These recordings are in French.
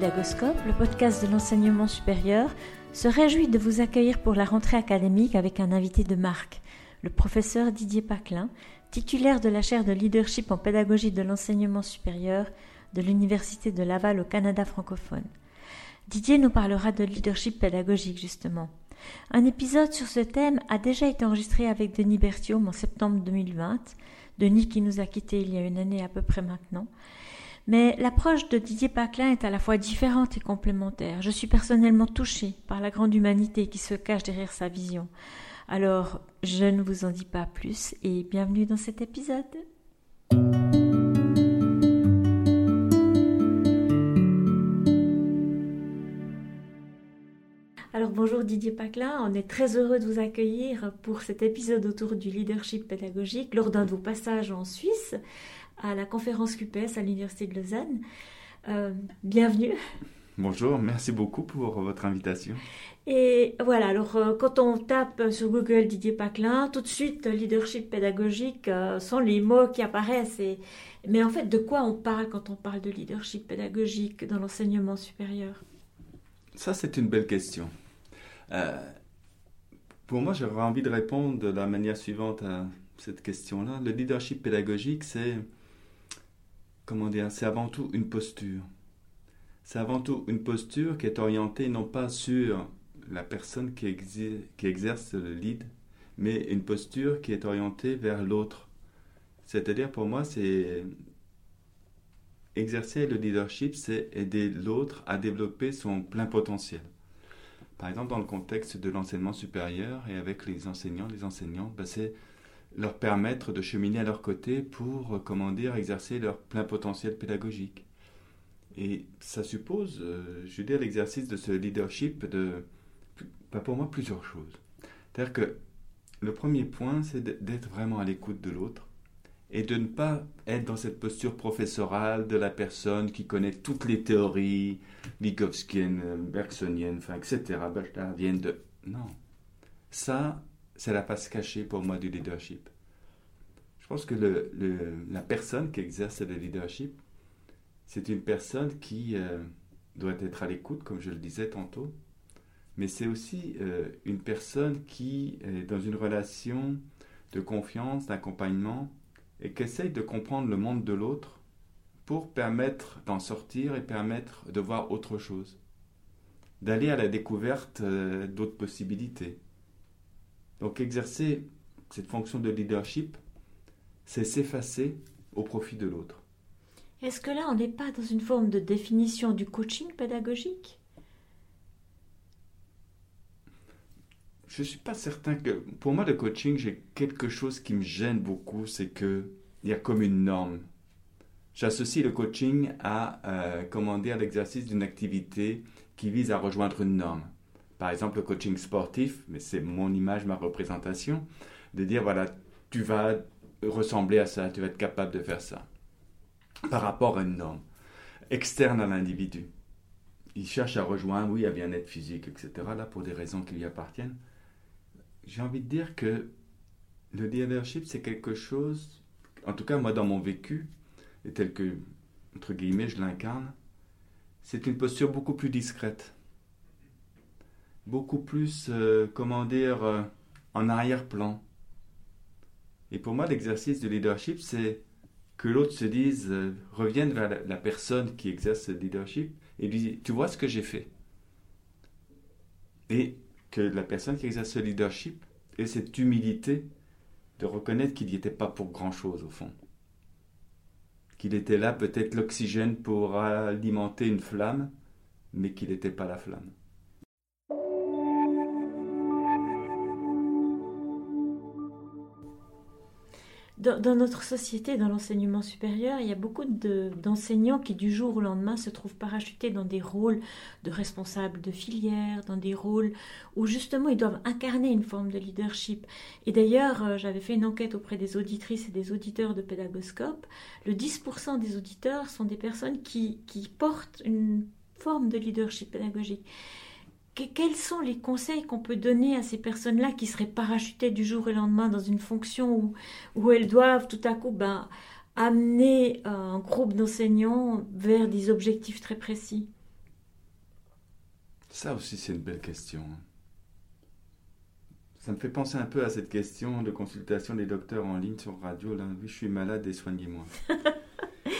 Le podcast de l'enseignement supérieur, se réjouit de vous accueillir pour la rentrée académique avec un invité de marque, le professeur Didier Paclin, titulaire de la chaire de leadership en pédagogie de l'enseignement supérieur de l'Université de Laval au Canada francophone. Didier nous parlera de leadership pédagogique justement. Un épisode sur ce thème a déjà été enregistré avec Denis Berthiaume en septembre 2020, Denis qui nous a quittés il y a une année à peu près maintenant, mais l'approche de Didier Paclin est à la fois différente et complémentaire. Je suis personnellement touchée par la grande humanité qui se cache derrière sa vision. Alors, je ne vous en dis pas plus et bienvenue dans cet épisode. Bonjour Didier Paclin, on est très heureux de vous accueillir pour cet épisode autour du leadership pédagogique lors d'un de vos passages en Suisse à la conférence QPS à l'Université de Lausanne. Euh, bienvenue. Bonjour, merci beaucoup pour votre invitation. Et voilà, alors euh, quand on tape sur Google Didier Paclin, tout de suite leadership pédagogique euh, sont les mots qui apparaissent. Mais en fait, de quoi on parle quand on parle de leadership pédagogique dans l'enseignement supérieur? Ça, c'est une belle question. Pour moi, j'aurais envie de répondre de la manière suivante à cette question-là. Le leadership pédagogique, c'est comment dire, c'est avant tout une posture. C'est avant tout une posture qui est orientée non pas sur la personne qui, qui exerce le lead, mais une posture qui est orientée vers l'autre. C'est-à-dire pour moi, c'est exercer le leadership, c'est aider l'autre à développer son plein potentiel. Par exemple, dans le contexte de l'enseignement supérieur et avec les enseignants, les enseignants, ben, c'est leur permettre de cheminer à leur côté pour, euh, comment dire, exercer leur plein potentiel pédagogique. Et ça suppose, euh, je veux l'exercice de ce leadership de, pas pour moi, plusieurs choses. C'est-à-dire que le premier point, c'est d'être vraiment à l'écoute de l'autre et de ne pas être dans cette posture professorale de la personne qui connaît toutes les théories, Vygotskyenne, Bergsonienne, enfin, etc., viennent de... Non. Ça, c'est la face cachée pour moi du leadership. Je pense que la personne qui exerce le leadership, c'est une personne qui euh, doit être à l'écoute, comme je le disais tantôt, mais c'est aussi euh, une personne qui est dans une relation de confiance, d'accompagnement, et qui essaye de comprendre le monde de l'autre pour permettre d'en sortir et permettre de voir autre chose, d'aller à la découverte euh, d'autres possibilités. Donc exercer cette fonction de leadership, c'est s'effacer au profit de l'autre. Est-ce que là, on n'est pas dans une forme de définition du coaching pédagogique? Je ne suis pas certain que... Pour moi, le coaching, j'ai quelque chose qui me gêne beaucoup, c'est qu'il y a comme une norme. J'associe le coaching à, euh, l'exercice d'une activité qui vise à rejoindre une norme par exemple le coaching sportif, mais c'est mon image, ma représentation, de dire voilà, tu vas ressembler à ça, tu vas être capable de faire ça, par rapport à une norme externe à l'individu. Il cherche à rejoindre, oui, à bien-être physique, etc., là, pour des raisons qui lui appartiennent. J'ai envie de dire que le leadership, c'est quelque chose, en tout cas moi dans mon vécu, et tel que, entre guillemets, je l'incarne, c'est une posture beaucoup plus discrète beaucoup plus, euh, comment dire, euh, en arrière-plan. Et pour moi, l'exercice de leadership, c'est que l'autre se dise, euh, revienne vers la, personne qui exerce le leadership et lui dit, tu vois ce que j'ai fait? Et que la personne qui exerce le leadership ait cette humilité de reconnaître qu'il n'y était pas pour grand-chose au fond. Qu'il était là peut-être l'oxygène pour alimenter une flamme, mais qu'il n'était pas la flamme. Dans, notre société, dans l'enseignement supérieur, il y a beaucoup d'enseignants qui du jour au lendemain se trouvent parachutés dans des rôles de responsables de filière, dans des rôles où justement ils doivent incarner une forme de leadership. Et d'ailleurs, euh, j'avais fait une enquête auprès des auditrices et des auditeurs de Pédagoscope. Le 10% des auditeurs sont des personnes qui portent une forme de leadership pédagogique quels sont les conseils qu'on peut donner à ces personnes-là qui seraient parachutées du jour au lendemain dans une fonction où, où elles doivent tout à coup ben, amener un groupe d'enseignants vers des objectifs très précis? Ça aussi, c'est une belle question. Ça me fait penser un peu à cette question de consultation des docteurs en ligne sur radio. Là, oui, je suis malade et soignez-moi.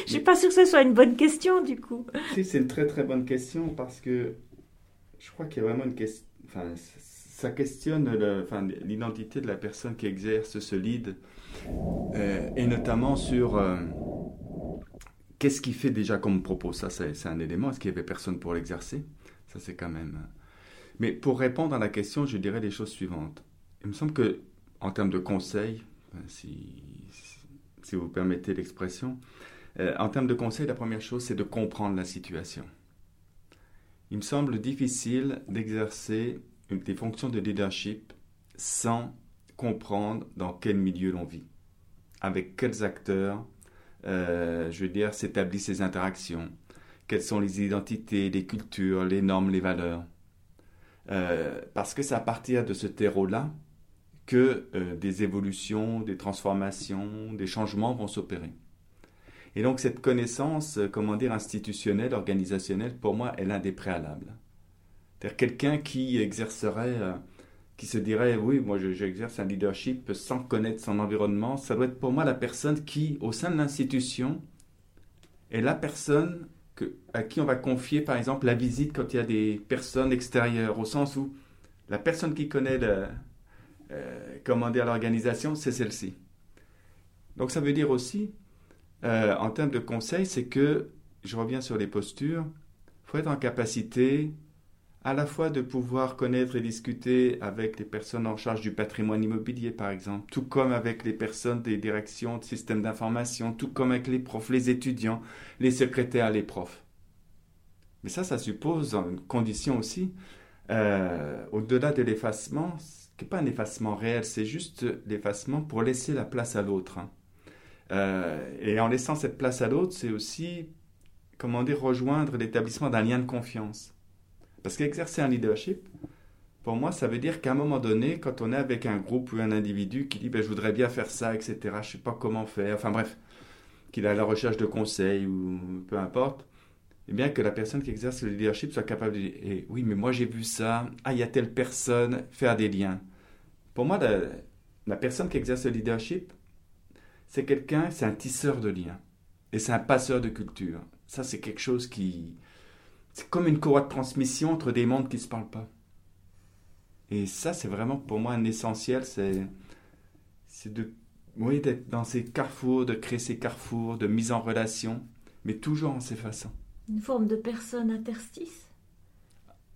je suis pas sûre que ce soit une bonne question du coup. c'est une très très bonne question parce que je crois qu'il y a vraiment une question. Enfin, ça questionne l'identité de la personne qui exerce ce lead euh, et notamment sur euh, qu'est-ce qu'il fait déjà comme propos. Ça, c'est un élément. Est-ce qu'il n'y avait personne pour l'exercer? Ça, c'est quand même. Mais pour répondre à la question, je dirais les choses suivantes. Il me semble que, en termes de conseils, si, vous permettez l'expression, euh, en termes de conseils, la première chose, c'est de comprendre la situation. Il me semble difficile d'exercer des fonctions de leadership sans comprendre dans quel milieu l'on vit, avec quels acteurs, euh, je veux dire, s'établissent ces interactions, quelles sont les identités, les cultures, les normes, les valeurs. Euh, parce que c'est à partir de ce terreau-là que euh, des évolutions, des transformations, des changements vont s'opérer. Et donc cette connaissance, comment dire, institutionnelle, organisationnelle, pour moi, est l'un des préalables. C'est-à-dire quelqu'un qui exercerait, qui se dirait, oui, moi j'exerce un leadership sans connaître son environnement, ça doit être pour moi la personne qui, au sein de l'institution, est la personne à qui on va confier, par exemple, la visite quand il y a des personnes extérieures, au sens où la personne qui connaît euh, comment dire, l'organisation, c'est celle-ci. Donc ça veut dire aussi, euh, en termes de conseil, c'est que, je reviens sur les postures, il faut être en capacité à la fois de pouvoir connaître et discuter avec les personnes en charge du patrimoine immobilier, par exemple, tout comme avec les personnes des directions de systèmes d'information, tout comme avec les profs, les étudiants, les secrétaires, les profs. Mais ça, ça suppose une condition aussi, euh, au-delà de l'effacement, qui n'est pas un effacement réel, c'est juste l'effacement pour laisser la place à l'autre. Hein. Euh, et en laissant cette place à l'autre, c'est aussi, comment dire, rejoindre l'établissement d'un lien de confiance. Parce qu'exercer un leadership, pour moi, ça veut dire qu'à un moment donné, quand on est avec un groupe ou un individu qui dit ben, je voudrais bien faire ça, etc., je ne sais pas comment faire, enfin bref, qu'il a la recherche de conseils ou peu importe, eh bien que la personne qui exerce le leadership soit capable de dire eh, oui, mais moi j'ai vu ça, ah, il y a telle personne, faire des liens. Pour moi, la, la personne qui exerce le leadership, c'est quelqu'un, c'est un tisseur de liens et c'est un passeur de culture. Ça, c'est quelque chose qui, c'est comme une courroie de transmission entre des mondes qui ne se parlent pas. Et ça, c'est vraiment pour moi un essentiel, c'est, c'est de, oui, d'être dans ces carrefours, de créer ces carrefours, de mise en relation, mais toujours en s'effaçant. Une forme de personne interstice?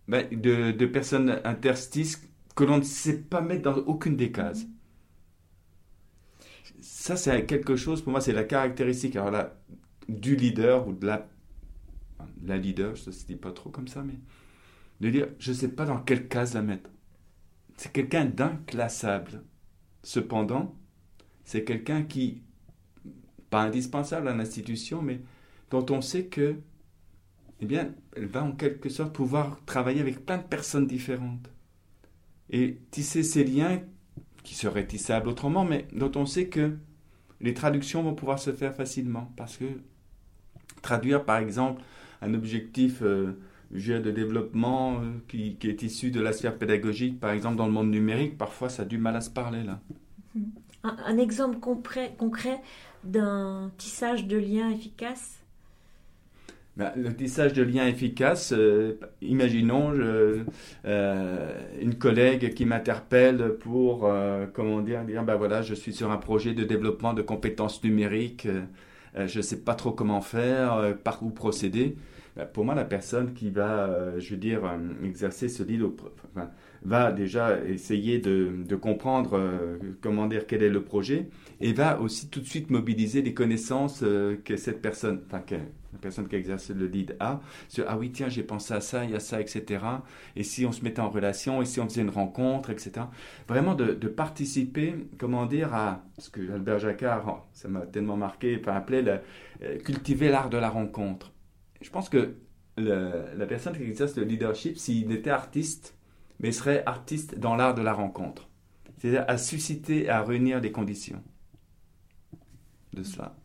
Ben, de, de personnes interstices que l'on ne sait pas mettre dans aucune des cases. Ça, c'est quelque chose, pour moi, c'est la caractéristique alors là, du leader ou de la la leader, ça se dit pas trop comme ça, mais de dire, je ne sais pas dans quelle case la mettre. C'est quelqu'un d'inclassable. Cependant, c'est quelqu'un qui, pas indispensable à l'institution, mais dont on sait que, eh bien, elle va en quelque sorte pouvoir travailler avec plein de personnes différentes. Et tisser ces liens qui seraient tissables autrement, mais dont on sait que les traductions vont pouvoir se faire facilement. Parce que traduire, par exemple, un objectif euh, de développement euh, qui, est issu de la sphère pédagogique, par exemple dans le monde numérique, parfois ça a du mal à se parler là. Un, exemple concret, concret d'un tissage de liens efficace le tissage de liens efficace, euh, imaginons une collègue qui m'interpelle pour, comment dire, dire ben voilà, je suis sur un projet de développement de compétences numériques, je ne sais pas trop comment faire, par où procéder. Bah, pour moi, la personne qui va, euh, je veux dire, euh, exercer ce lead, va déjà essayer de, comprendre, euh, comment dire, quel est le projet, et va aussi tout de suite mobiliser les connaissances que cette personne, enfin, que la personne qui exerce le lead a, sur, ah oui, tiens, j'ai pensé à ça, il y a ça, etc. Et si on se mettait en relation, et si on faisait une rencontre, etc. Vraiment de, participer, comment dire, à ce que Albert Jacquard, ça m'a tellement marqué, enfin, appelait cultiver l'art de la rencontre je pense que la personne qui exerce le leadership, s'il était artiste, mais serait artiste dans l'art de la rencontre. C'est-à-dire à susciter, à réunir les conditions de cela.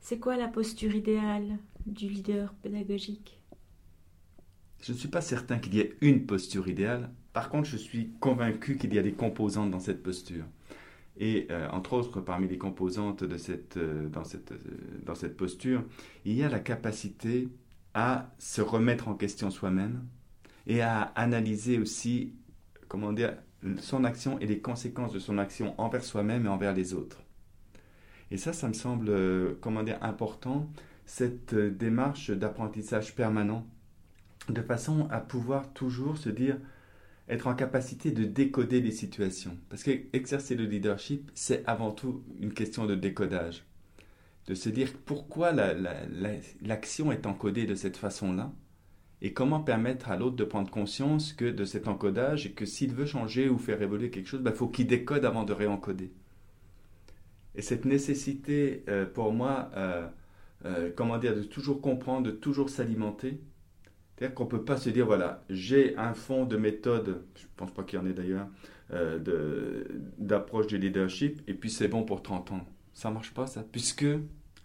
C'est quoi la posture idéale du leader pédagogique? Je ne suis pas certain qu'il y ait une posture idéale. Par contre, je suis convaincu qu'il y a des composantes dans cette posture. Et euh, entre autres, parmi les composantes de cette, euh, dans, cette, euh, dans cette posture, il y a la capacité à se remettre en question soi-même et à analyser aussi, comment dire, son action et les conséquences de son action envers soi-même et envers les autres. Et ça, ça me semble, comment dire, important, cette démarche d'apprentissage permanent, de façon à pouvoir toujours se dire, être en capacité de décoder les situations. Parce que exercer le leadership, c'est avant tout une question de décodage. De se dire pourquoi l'action est encodée de cette façon-là et comment permettre à l'autre de prendre conscience que de cet encodage et que s'il veut changer ou faire évoluer quelque chose, il ben, faut qu'il décode avant de réencoder. Et cette nécessité, euh, pour moi, euh, euh, comment dire, de toujours comprendre, de toujours s'alimenter, c'est-à-dire qu'on ne peut pas se dire, voilà, j'ai un fond de méthode, je ne pense pas qu'il y en ait d'ailleurs, euh, d'approche du leadership, et puis c'est bon pour 30 ans. Ça ne marche pas, ça, puisque,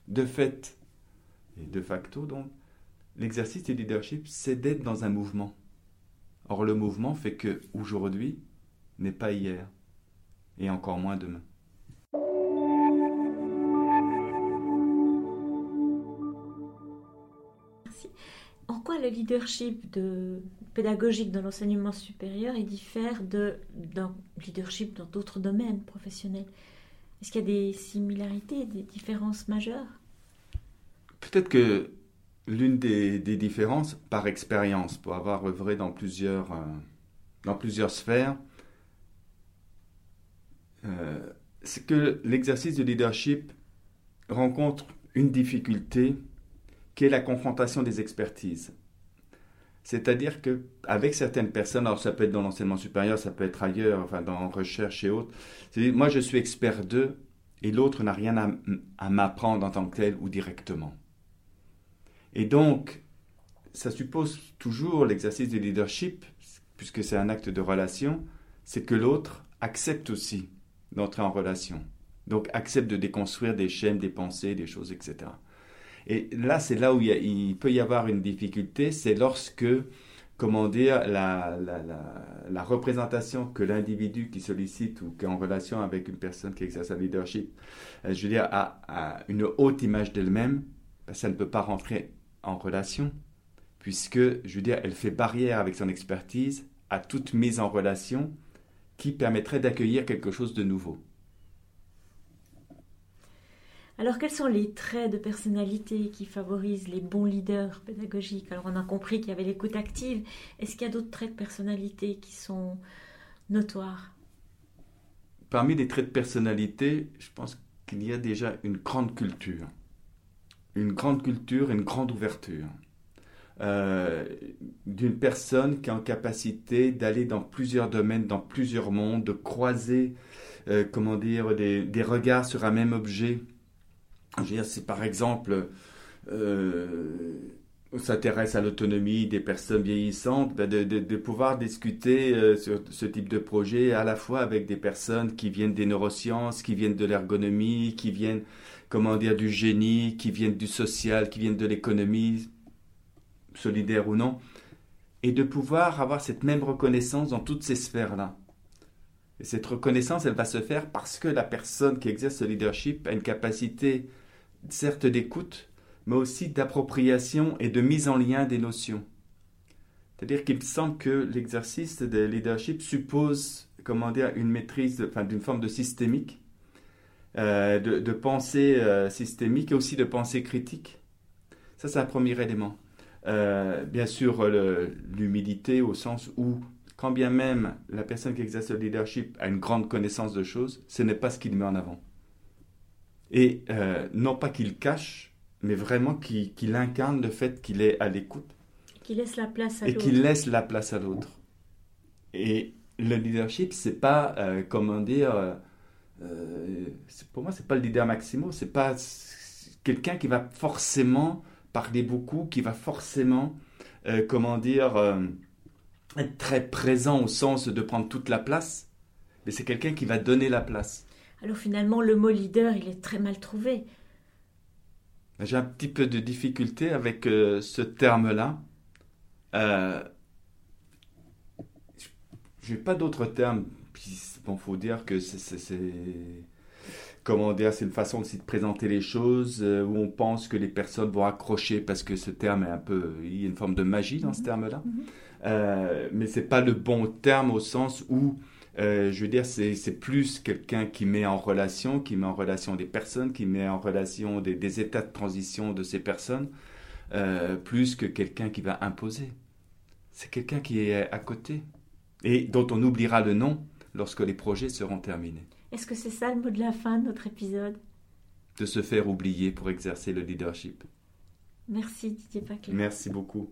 de fait, et de facto, donc, l'exercice du leadership, c'est d'être dans un mouvement. Or, le mouvement fait que aujourd'hui n'est pas hier, et encore moins demain. Le leadership de, pédagogique dans l'enseignement supérieur il diffère d'un leadership dans d'autres domaines professionnels Est-ce qu'il y a des similarités, des différences majeures? Peut-être que l'une des, différences, par expérience, pour avoir œuvré dans plusieurs, euh, sphères, euh, c'est que l'exercice de leadership rencontre une difficulté qui est la confrontation des expertises. C'est-à-dire que avec certaines personnes, alors ça peut être dans l'enseignement supérieur, ça peut être ailleurs, enfin dans recherche et autres, moi je suis expert d'eux et l'autre n'a rien à, m'apprendre en tant que tel ou directement. Et donc, ça suppose toujours l'exercice du leadership, puisque c'est un acte de relation, c'est que l'autre accepte aussi d'entrer en relation. Donc accepte de déconstruire des chaînes, des pensées, des choses, etc. Et là, c'est là où il, peut y avoir une difficulté, c'est lorsque, comment dire, la, représentation que l'individu qui sollicite ou qui est en relation avec une personne qui exerce un leadership, euh, je veux dire, a, une haute image d'elle-même, ben, ça ne peut pas rentrer en relation, puisque, je veux dire, elle fait barrière avec son expertise à toute mise en relation qui permettrait d'accueillir quelque chose de nouveau. Alors, quels sont les traits de personnalité qui favorisent les bons leaders pédagogiques? Alors, on a compris qu'il y avait l'écoute active. Est-ce qu'il y a d'autres traits de personnalité qui sont notoires? Parmi les traits de personnalité, je pense qu'il y a déjà une grande culture. Une grande culture une grande ouverture. Euh, d'une personne qui est en capacité d'aller dans plusieurs domaines, dans plusieurs mondes, de croiser, euh, comment dire, des, regards sur un même objet si par exemple euh, on s'intéresse à l'autonomie des personnes vieillissantes, ben de, pouvoir discuter euh, sur ce type de projet à la fois avec des personnes qui viennent des neurosciences, qui viennent de l'ergonomie, qui viennent, comment dire, du génie, qui viennent du social, qui viennent de l'économie, solidaire ou non, et de pouvoir avoir cette même reconnaissance dans toutes ces sphères-là. Et cette reconnaissance, elle va se faire parce que la personne qui exerce ce leadership a une capacité certes d'écoute, mais aussi d'appropriation et de mise en lien des notions. C'est-à-dire qu'il me semble que l'exercice de leadership suppose, comment dire, une maîtrise, enfin, d'une forme de systémique, euh, de, pensée euh, systémique et aussi de pensée critique. Ça, c'est un premier élément. Euh, bien sûr, l'humilité au sens où, quand bien même la personne qui exerce le leadership a une grande connaissance de choses, ce n'est pas ce qu'il met en avant. Et euh, non pas qu'il cache, mais vraiment qu'il incarne le fait qu'il est à l'écoute. Qu'il laisse la place à l'autre. Et qu'il laisse la place à l'autre. Et le leadership, c'est pas, euh, comment dire, euh, pour moi, c'est pas le leader maximo, c'est pas quelqu'un qui va forcément parler beaucoup, qui va forcément, comment dire, être très présent au sens de prendre toute la place, mais c'est quelqu'un qui va donner la place. Alors finalement, le mot leader, il est très mal trouvé. J'ai un petit peu de difficulté avec euh, ce terme-là. Euh, je n'ai pas d'autres termes. Il bon, faut dire que c'est comment dire, c'est une façon aussi de présenter les choses euh, où on pense que les personnes vont accrocher parce que ce terme est un peu, il y a une forme de magie dans ce mhm. terme-là. Mhm. Euh, mais c'est pas le bon terme au sens où, euh, je veux dire, c'est plus quelqu'un qui met en relation, qui met en relation des personnes, qui met en relation des, des états de transition de ces personnes, euh, plus que quelqu'un qui va imposer. C'est quelqu'un qui est à côté et dont on oubliera le nom lorsque les projets seront terminés. Est-ce que c'est ça le mot de la fin de notre épisode? De se faire oublier pour exercer le leadership. Merci Didier Paclin. Merci beaucoup.